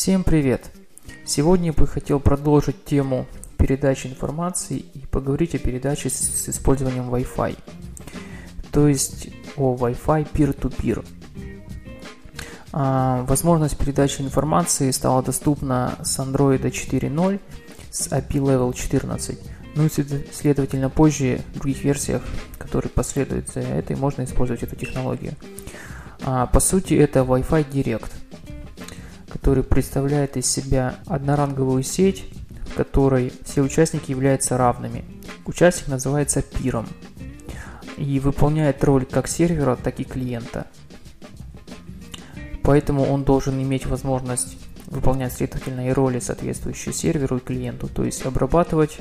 Всем привет! Сегодня я бы хотел продолжить тему передачи информации и поговорить о передаче с использованием Wi-Fi. То есть о Wi-Fi peer-to-peer. А, возможность передачи информации стала доступна с Android 4.0 с API Level 14. Ну и следовательно позже в других версиях, которые последуют за этой, можно использовать эту технологию. А, по сути это Wi-Fi Direct – который представляет из себя одноранговую сеть, в которой все участники являются равными. Участник называется пиром и выполняет роль как сервера, так и клиента. Поэтому он должен иметь возможность выполнять, следовательно, и роли, соответствующие серверу и клиенту, то есть обрабатывать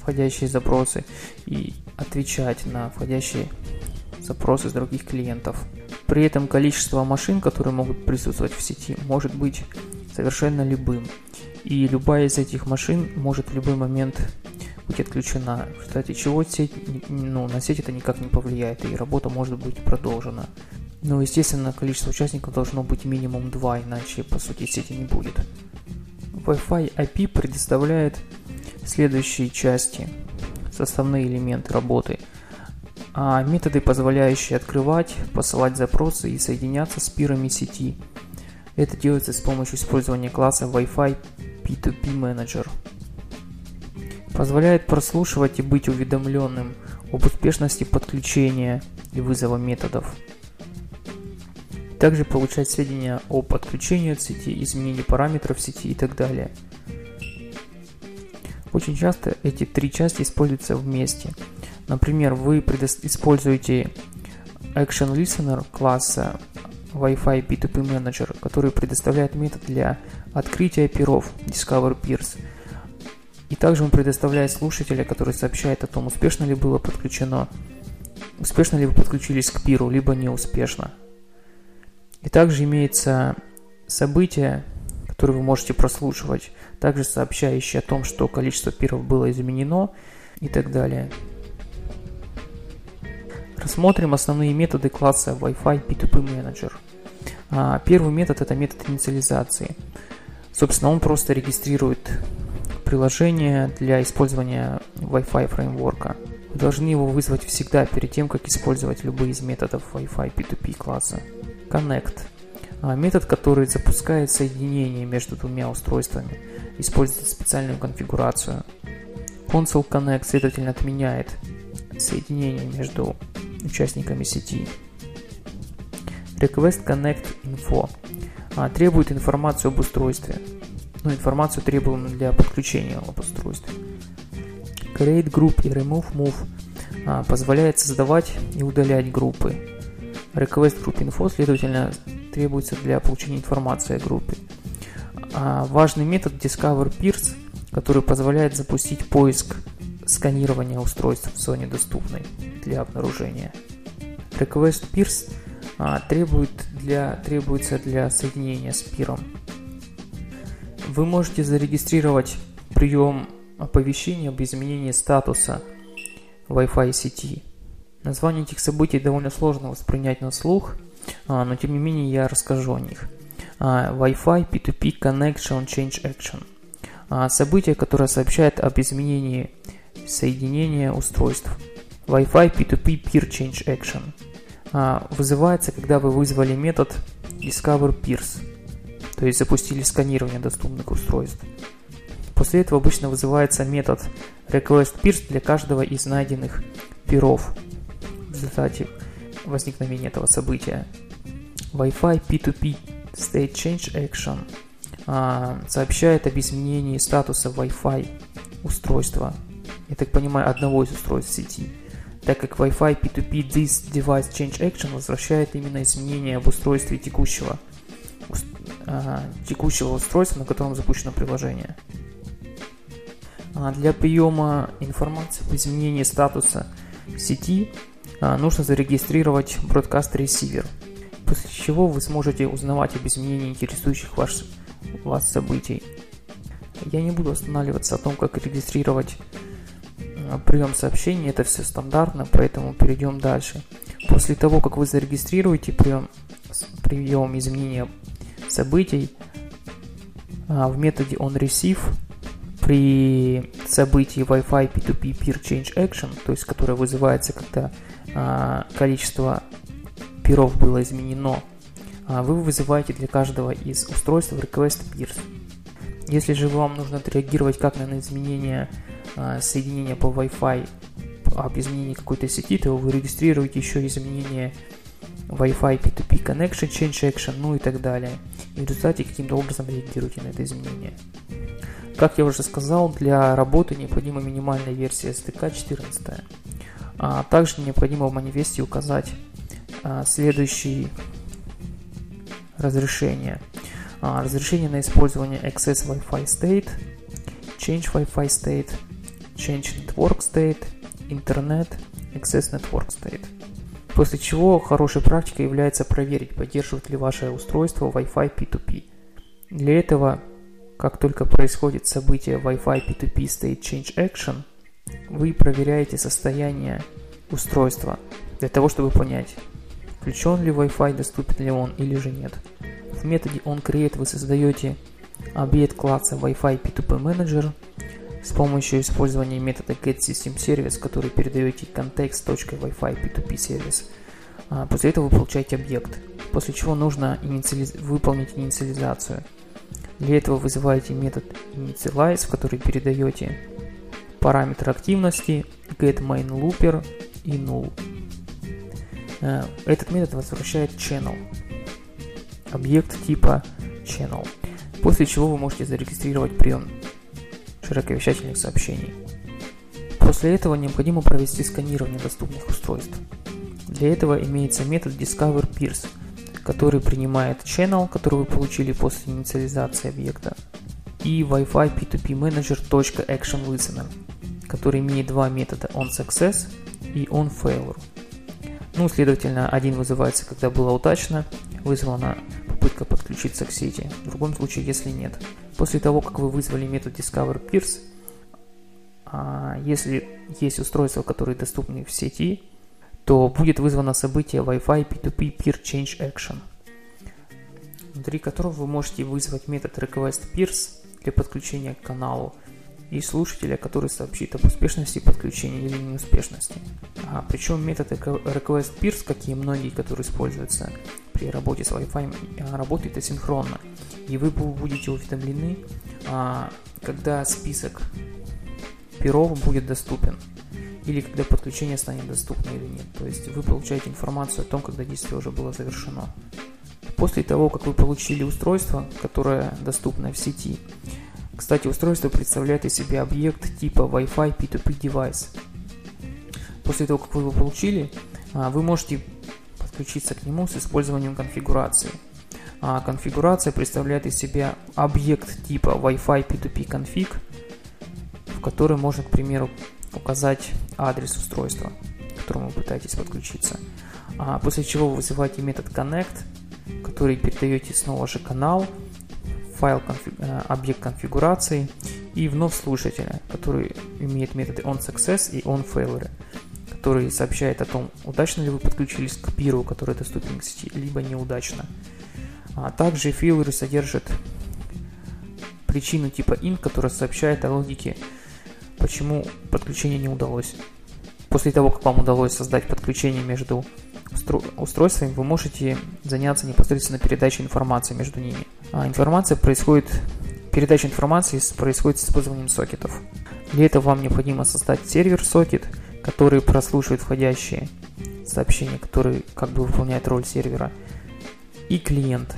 входящие запросы и отвечать на входящие запросы с других клиентов. При этом количество машин, которые могут присутствовать в сети, может быть совершенно любым. И любая из этих машин может в любой момент быть отключена, в результате чего сеть, ну, на сеть это никак не повлияет, и работа может быть продолжена. Но, естественно, количество участников должно быть минимум 2, иначе, по сути, сети не будет. Wi-Fi IP предоставляет следующие части, составные элементы работы – а методы, позволяющие открывать, посылать запросы и соединяться с пирами сети. Это делается с помощью использования класса Wi-Fi P2P Manager. Позволяет прослушивать и быть уведомленным об успешности подключения и вызова методов. Также получать сведения о подключении от сети, изменении параметров сети и так далее. Очень часто эти три части используются вместе – Например, вы используете Action Listener класса Wi-Fi P2P Manager, который предоставляет метод для открытия пиров Discover Peers. И также он предоставляет слушателя, который сообщает о том, успешно ли было подключено, успешно ли вы подключились к пиру, либо неуспешно. И также имеется событие, которое вы можете прослушивать, также сообщающее о том, что количество пиров было изменено и так далее. Рассмотрим основные методы класса Wi-Fi P2P Manager. А, первый метод это метод инициализации. Собственно, он просто регистрирует приложение для использования Wi-Fi фреймворка. Вы должны его вызвать всегда перед тем, как использовать любые из методов Wi-Fi P2P класса. Connect. А, метод, который запускает соединение между двумя устройствами, использует специальную конфигурацию. Console Connect, следовательно, отменяет соединение между участниками сети. Request Connect Info а, требует информацию об устройстве, ну, информацию требуемую для подключения об устройстве. Create Group и Remove Move а, позволяет создавать и удалять группы. Request Group Info, следовательно, требуется для получения информации о группе. А, важный метод Discover Peers, который позволяет запустить поиск сканирования устройств в зоне доступной для обнаружения. Request Peers а, требует для, требуется для соединения с пиром. Вы можете зарегистрировать прием оповещения об изменении статуса Wi-Fi сети. Название этих событий довольно сложно воспринять на слух, а, но тем не менее я расскажу о них. А, Wi-Fi P2P Connection Change Action. А, событие, которое сообщает об изменении соединения устройств. Wi-Fi P2P Peer Change Action а, вызывается, когда вы вызвали метод Discover Peers, то есть запустили сканирование доступных устройств. После этого обычно вызывается метод Request Peers для каждого из найденных пиров в результате возникновения этого события. Wi-Fi P2P State Change Action а, сообщает об изменении статуса Wi-Fi устройства я так понимаю, одного из устройств сети, так как Wi-Fi P2P This Device Change Action возвращает именно изменения об устройстве текущего, а, текущего устройства, на котором запущено приложение. А для приема информации об изменении статуса сети а, нужно зарегистрировать Broadcast Receiver, после чего вы сможете узнавать об изменении интересующих вас, вас событий. Я не буду останавливаться о том, как регистрировать прием сообщений, это все стандартно, поэтому перейдем дальше. После того, как вы зарегистрируете прием, прием изменения событий, а, в методе onReceive при событии Wi-Fi P2P Peer Change Action, то есть которое вызывается, когда а, количество пиров было изменено, вы вызываете для каждого из устройств request peers. Если же вам нужно отреагировать как на изменение а, соединения по Wi-Fi об изменении какой-то сети, то вы регистрируете еще изменение Wi-Fi P2P Connection, Change Action, ну и так далее. И в результате каким-то образом реагируете на это изменение. Как я уже сказал, для работы необходима минимальная версия SDK 14. А также необходимо в манифесте указать а, следующие разрешения. А, разрешение на использование Access Wi-Fi State, Change Wi-Fi State, Change Network State, Internet, Access Network State. После чего хорошей практикой является проверить, поддерживает ли ваше устройство Wi-Fi P2P. Для этого как только происходит событие Wi-Fi P2P State Change Action, вы проверяете состояние устройства для того, чтобы понять, включен ли Wi-Fi, доступен ли он или же нет. В методе onCreate вы создаете объект класса Wi-Fi P2P Manager с помощью использования метода getSystemService, который передаете context.wi-fi P2P Service. А, после этого вы получаете объект, после чего нужно инициализ... выполнить инициализацию – для этого вызываете метод initialize, в который передаете параметр активности, getMainLooper и null. Э, этот метод возвращает channel, объект типа channel, после чего вы можете зарегистрировать прием широковещательных сообщений. После этого необходимо провести сканирование доступных устройств. Для этого имеется метод discoverPeers – который принимает channel, который вы получили после инициализации объекта, и Wi-Fi P2P Manager .ActionListener, который имеет два метода onSuccess и onFailure. Ну, следовательно, один вызывается, когда было удачно, вызвана попытка подключиться к сети, в другом случае, если нет. После того, как вы вызвали метод DiscoverPeers, а, если есть устройства, которые доступны в сети, то будет вызвано событие Wi-Fi P2P Peer Change Action, внутри которого вы можете вызвать метод request_peers для подключения к каналу и слушателя, который сообщит об успешности подключения или неуспешности. А, причем метод request_peers, как и многие, которые используются при работе с Wi-Fi, работает асинхронно. И вы будете уведомлены, а, когда список перов будет доступен или когда подключение станет доступно или нет. То есть вы получаете информацию о том, когда действие уже было завершено. После того, как вы получили устройство, которое доступно в сети, кстати, устройство представляет из себя объект типа Wi-Fi P2P Device. После того, как вы его получили, а, вы можете подключиться к нему с использованием конфигурации. А конфигурация представляет из себя объект типа Wi-Fi P2P Config, в который можно, к примеру, указать адрес устройства, к которому вы пытаетесь подключиться. А после чего вы вызываете метод connect, который передаете снова же канал, файл конфиг... Э, объект конфигурации и вновь слушателя, который имеет методы onSuccess и onFailure, который сообщает о том, удачно ли вы подключились к пиру, который доступен к сети, либо неудачно. А также фейлеры содержат причину типа int, которая сообщает о логике почему подключение не удалось. После того, как вам удалось создать подключение между устройствами, вы можете заняться непосредственно передачей информации между ними. А информация происходит, передача информации происходит с использованием сокетов. Для этого вам необходимо создать сервер-сокет, который прослушивает входящие сообщения, который как бы выполняет роль сервера, и клиент,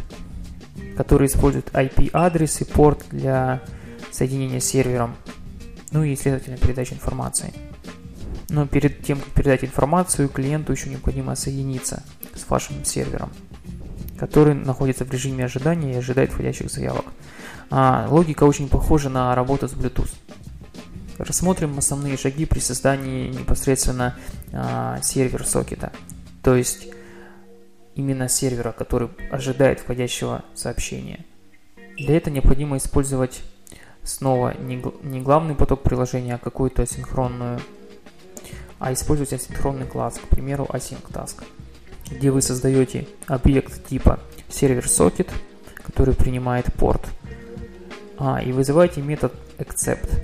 который использует IP-адрес и порт для соединения с сервером ну и, следовательно, передача информации. Но перед тем, как передать информацию, клиенту еще необходимо соединиться с вашим сервером, который находится в режиме ожидания и ожидает входящих заявок. А, логика очень похожа на работу с Bluetooth. Рассмотрим основные шаги при создании непосредственно а, сервер-сокета. То есть именно сервера, который ожидает входящего сообщения. Для этого необходимо использовать снова не, главный поток приложения, а какую-то асинхронную, а использовать асинхронный класс, к примеру, async_task, где вы создаете объект типа сервер-сокет, который принимает порт, а, и вызываете метод accept.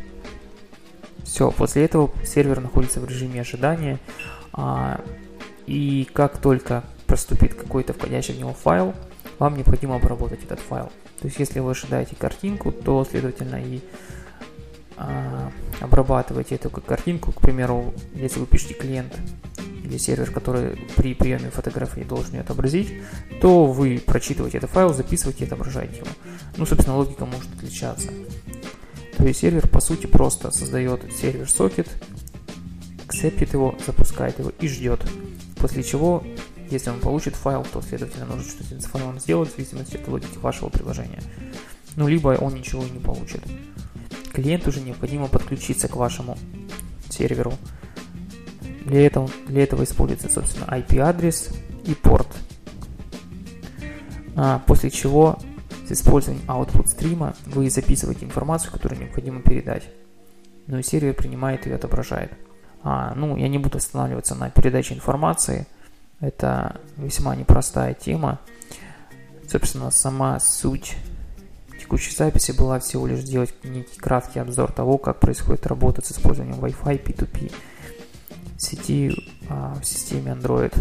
Все, после этого сервер находится в режиме ожидания, а, и как только проступит какой-то входящий в него файл, вам необходимо обработать этот файл. То есть, если вы ожидаете картинку, то, следовательно, и а, обрабатываете эту картинку. К примеру, если вы пишете клиент или сервер, который при приеме фотографии должен ее отобразить, то вы прочитываете этот файл, записываете и отображаете его. Ну, собственно, логика может отличаться. То есть сервер, по сути, просто создает сервер-сокет, акцептит его, запускает его и ждет. После чего, если он получит файл, то, следовательно, нужно что-то с файлом сделать в зависимости от логики вашего приложения. Ну, либо он ничего не получит. Клиенту уже необходимо подключиться к вашему серверу. Для этого, для этого используется, собственно, IP-адрес и порт. А, после чего с использованием output стрима вы записываете информацию, которую необходимо передать. Ну и сервер принимает и отображает. А, ну, я не буду останавливаться на передаче информации. Это весьма непростая тема. Собственно, сама суть текущей записи была всего лишь сделать некий краткий обзор того, как происходит работа с использованием Wi-Fi P2P сети а, в системе Android.